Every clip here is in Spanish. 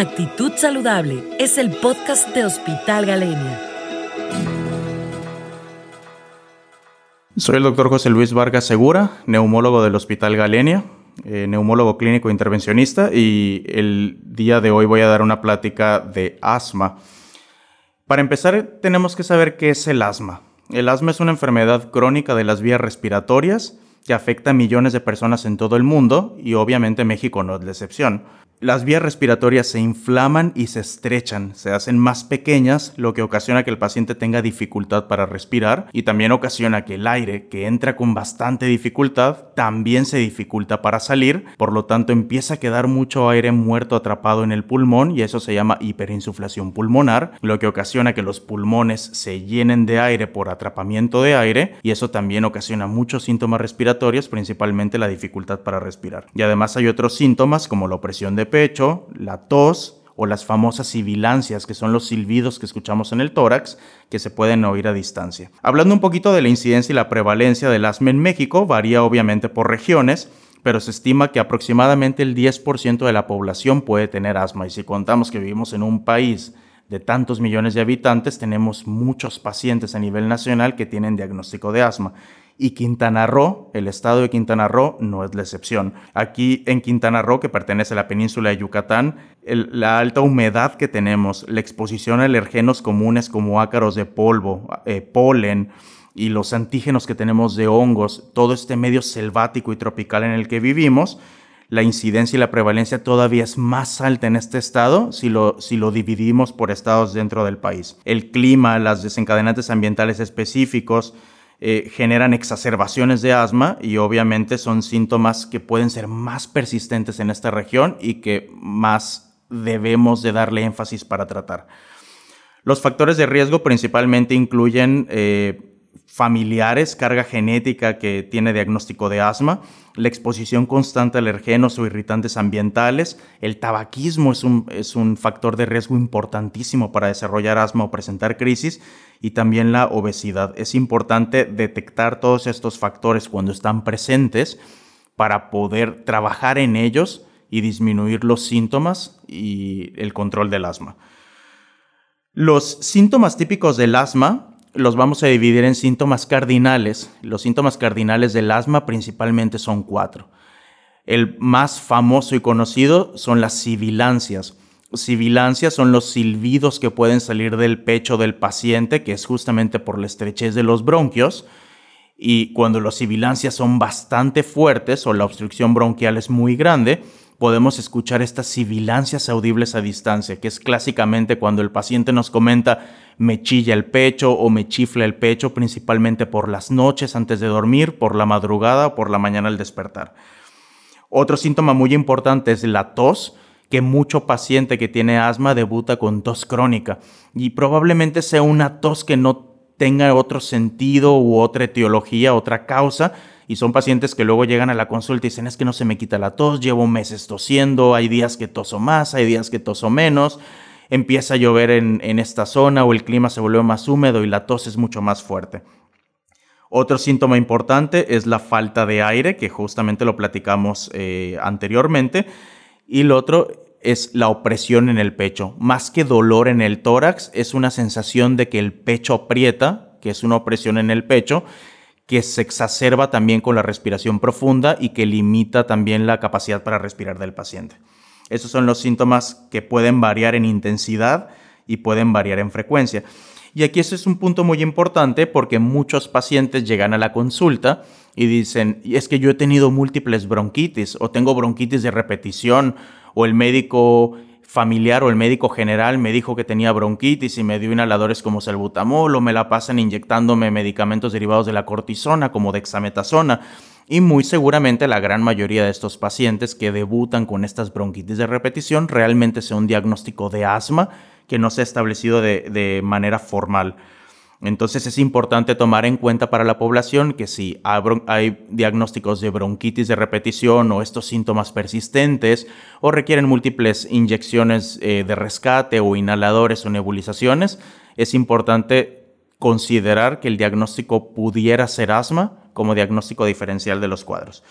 Actitud Saludable es el podcast de Hospital Galenia. Soy el doctor José Luis Vargas Segura, neumólogo del Hospital Galenia, eh, neumólogo clínico intervencionista y el día de hoy voy a dar una plática de asma. Para empezar, tenemos que saber qué es el asma. El asma es una enfermedad crónica de las vías respiratorias que afecta a millones de personas en todo el mundo y obviamente México no es la excepción. Las vías respiratorias se inflaman y se estrechan, se hacen más pequeñas, lo que ocasiona que el paciente tenga dificultad para respirar y también ocasiona que el aire, que entra con bastante dificultad, también se dificulta para salir, por lo tanto empieza a quedar mucho aire muerto atrapado en el pulmón y eso se llama hiperinsuflación pulmonar, lo que ocasiona que los pulmones se llenen de aire por atrapamiento de aire y eso también ocasiona muchos síntomas respiratorios, principalmente la dificultad para respirar. Y además hay otros síntomas como la opresión de pecho, la tos o las famosas sibilancias, que son los silbidos que escuchamos en el tórax, que se pueden oír a distancia. Hablando un poquito de la incidencia y la prevalencia del asma en México, varía obviamente por regiones, pero se estima que aproximadamente el 10% de la población puede tener asma. Y si contamos que vivimos en un país de tantos millones de habitantes, tenemos muchos pacientes a nivel nacional que tienen diagnóstico de asma y Quintana Roo, el estado de Quintana Roo, no es la excepción. Aquí en Quintana Roo, que pertenece a la península de Yucatán, la alta humedad que tenemos, la exposición a alergenos comunes como ácaros de polvo, eh, polen, y los antígenos que tenemos de hongos, todo este medio selvático y tropical en el que vivimos, la incidencia y la prevalencia todavía es más alta en este estado si lo, si lo dividimos por estados dentro del país. El clima, las desencadenantes ambientales específicos, eh, generan exacerbaciones de asma y obviamente son síntomas que pueden ser más persistentes en esta región y que más debemos de darle énfasis para tratar. Los factores de riesgo principalmente incluyen eh, familiares, carga genética que tiene diagnóstico de asma, la exposición constante a alergenos o irritantes ambientales, el tabaquismo es un, es un factor de riesgo importantísimo para desarrollar asma o presentar crisis y también la obesidad. Es importante detectar todos estos factores cuando están presentes para poder trabajar en ellos y disminuir los síntomas y el control del asma. Los síntomas típicos del asma los vamos a dividir en síntomas cardinales. Los síntomas cardinales del asma principalmente son cuatro. El más famoso y conocido son las sibilancias. Sibilancias son los silbidos que pueden salir del pecho del paciente, que es justamente por la estrechez de los bronquios. Y cuando las sibilancias son bastante fuertes o la obstrucción bronquial es muy grande, podemos escuchar estas sibilancias audibles a distancia, que es clásicamente cuando el paciente nos comenta me chilla el pecho o me chifla el pecho, principalmente por las noches antes de dormir, por la madrugada o por la mañana al despertar. Otro síntoma muy importante es la tos, que mucho paciente que tiene asma debuta con tos crónica y probablemente sea una tos que no tenga otro sentido u otra etiología, otra causa, y son pacientes que luego llegan a la consulta y dicen es que no se me quita la tos, llevo meses tosiendo, hay días que toso más, hay días que toso menos, empieza a llover en, esta zona o el clima se vuelve más húmedo y la tos es mucho más fuerte. Otro síntoma importante es la falta de aire, que justamente lo platicamos eh, anteriormente. Y lo otro es la opresión en el pecho. Más que dolor en el tórax, es una sensación de que el pecho aprieta, que es una opresión en el pecho, que se exacerba también con la respiración profunda y que limita también la capacidad para respirar del paciente. Esos son los síntomas que pueden variar en intensidad y pueden variar en frecuencia. Y aquí ese es un punto muy importante porque muchos pacientes llegan a la consulta y dicen, es que yo he tenido múltiples bronquitis o tengo bronquitis de repetición o el médico familiar o el médico general me dijo que tenía bronquitis y me dio inhaladores como salbutamol o me la pasan inyectándome medicamentos derivados de la cortisona como dexametasona. Y muy seguramente la gran mayoría de estos pacientes que debutan con estas bronquitis de repetición realmente sea un diagnóstico de asma que no se ha establecido de, de manera formal. Entonces es importante tomar en cuenta para la población que si hay diagnósticos de bronquitis de repetición o estos síntomas persistentes o requieren múltiples inyecciones eh, de rescate o inhaladores o nebulizaciones, es importante considerar que el diagnóstico pudiera ser asma como diagnóstico diferencial de los cuadros.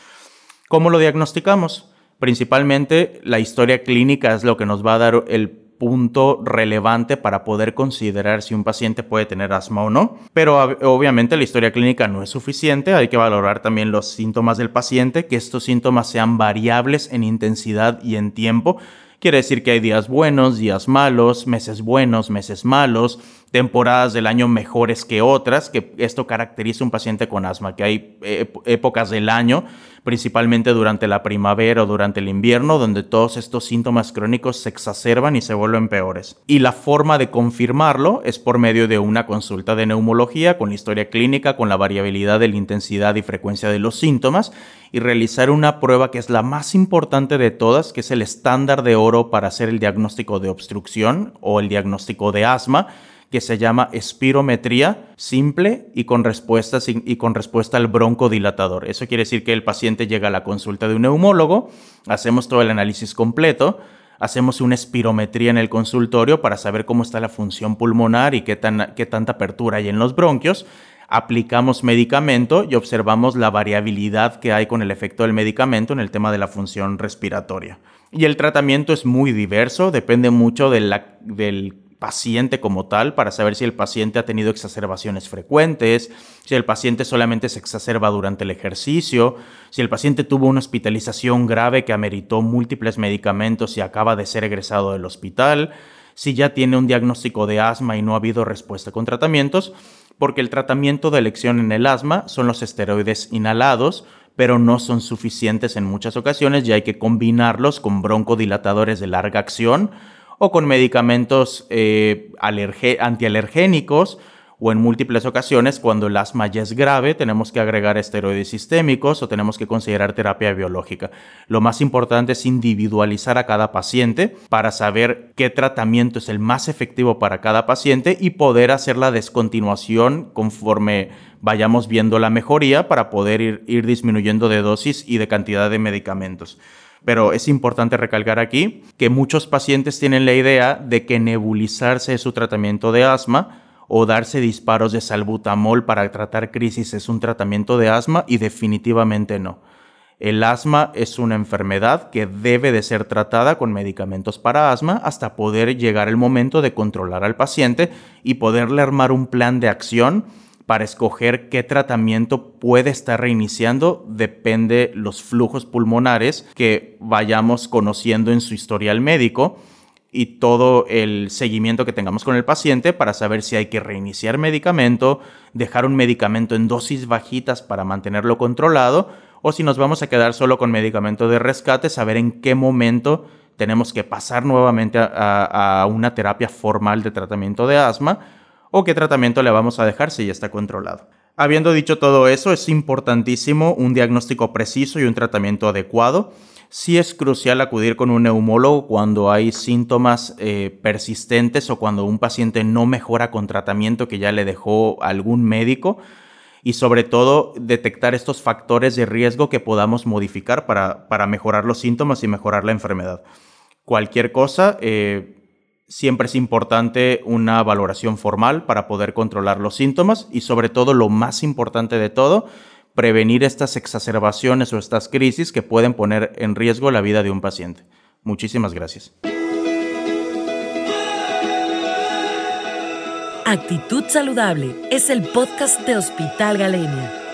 ¿Cómo lo diagnosticamos? Principalmente la historia clínica es lo que nos va a dar el punto relevante para poder considerar si un paciente puede tener asma o no. Pero obviamente la historia clínica no es suficiente, hay que valorar también los síntomas del paciente, que estos síntomas sean variables en intensidad y en tiempo. Quiere decir que hay días buenos, días malos, meses buenos, meses malos, temporadas del año mejores que otras, que esto caracteriza un paciente con asma, que hay épocas del año principalmente durante la primavera o durante el invierno, donde todos estos síntomas crónicos se exacerban y se vuelven peores. Y la forma de confirmarlo es por medio de una consulta de neumología con la historia clínica, con la variabilidad de la intensidad y frecuencia de los síntomas y realizar una prueba que es la más importante de todas, que es el estándar de oro para hacer el diagnóstico de obstrucción o el diagnóstico de asma que se llama espirometría simple y con, respuesta, y con respuesta al broncodilatador. Eso quiere decir que el paciente llega a la consulta de un neumólogo, hacemos todo el análisis completo, hacemos una espirometría en el consultorio para saber cómo está la función pulmonar y qué, tan, qué tanta apertura hay en los bronquios. Aplicamos medicamento y observamos la variabilidad que hay con el efecto del medicamento en el tema de la función respiratoria. Y el tratamiento es muy diverso, depende mucho de la, del paciente como tal para saber si el paciente ha tenido exacerbaciones frecuentes, si el paciente solamente se exacerba durante el ejercicio, si el paciente tuvo una hospitalización grave que ameritó múltiples medicamentos y acaba de ser egresado del hospital, si ya tiene un diagnóstico de asma y no ha habido respuesta con tratamientos, porque el tratamiento de elección en el asma son los esteroides inhalados, pero no son suficientes en muchas ocasiones y hay que combinarlos con broncodilatadores de larga acción o con medicamentos eh, antialergénicos o en múltiples ocasiones cuando el asma ya es grave tenemos que agregar esteroides sistémicos o tenemos que considerar terapia biológica. Lo más importante es individualizar a cada paciente para saber qué tratamiento es el más efectivo para cada paciente y poder hacer la descontinuación conforme vayamos viendo la mejoría para poder ir, ir disminuyendo de dosis y de cantidad de medicamentos. Pero es importante recalcar aquí que muchos pacientes tienen la idea de que nebulizarse es su tratamiento de asma o darse disparos de salbutamol para tratar crisis es un tratamiento de asma y definitivamente no. El asma es una enfermedad que debe de ser tratada con medicamentos para asma hasta poder llegar el momento de controlar al paciente y poderle armar un plan de acción para escoger qué tratamiento puede estar reiniciando depende los flujos pulmonares que vayamos conociendo en su historial médico y todo el seguimiento que tengamos con el paciente para saber si hay que reiniciar medicamento, dejar un medicamento en dosis bajitas para mantenerlo controlado o si nos vamos a quedar solo con medicamento de rescate, saber en qué momento tenemos que pasar nuevamente a, a una terapia formal de tratamiento de asma o qué tratamiento le vamos a dejar si ya está controlado. Habiendo dicho todo eso, es importantísimo un diagnóstico preciso y un tratamiento adecuado. Sí es crucial acudir con un neumólogo cuando hay síntomas eh, persistentes o cuando un paciente no mejora con tratamiento que ya le dejó algún médico y sobre todo detectar estos factores de riesgo que podamos modificar para, para mejorar los síntomas y mejorar la enfermedad. Cualquier cosa, eh, Siempre es importante una valoración formal para poder controlar los síntomas y sobre todo lo más importante de todo, prevenir estas exacerbaciones o estas crisis que pueden poner en riesgo la vida de un paciente. Muchísimas gracias. Actitud Saludable es el podcast de Hospital Galenia.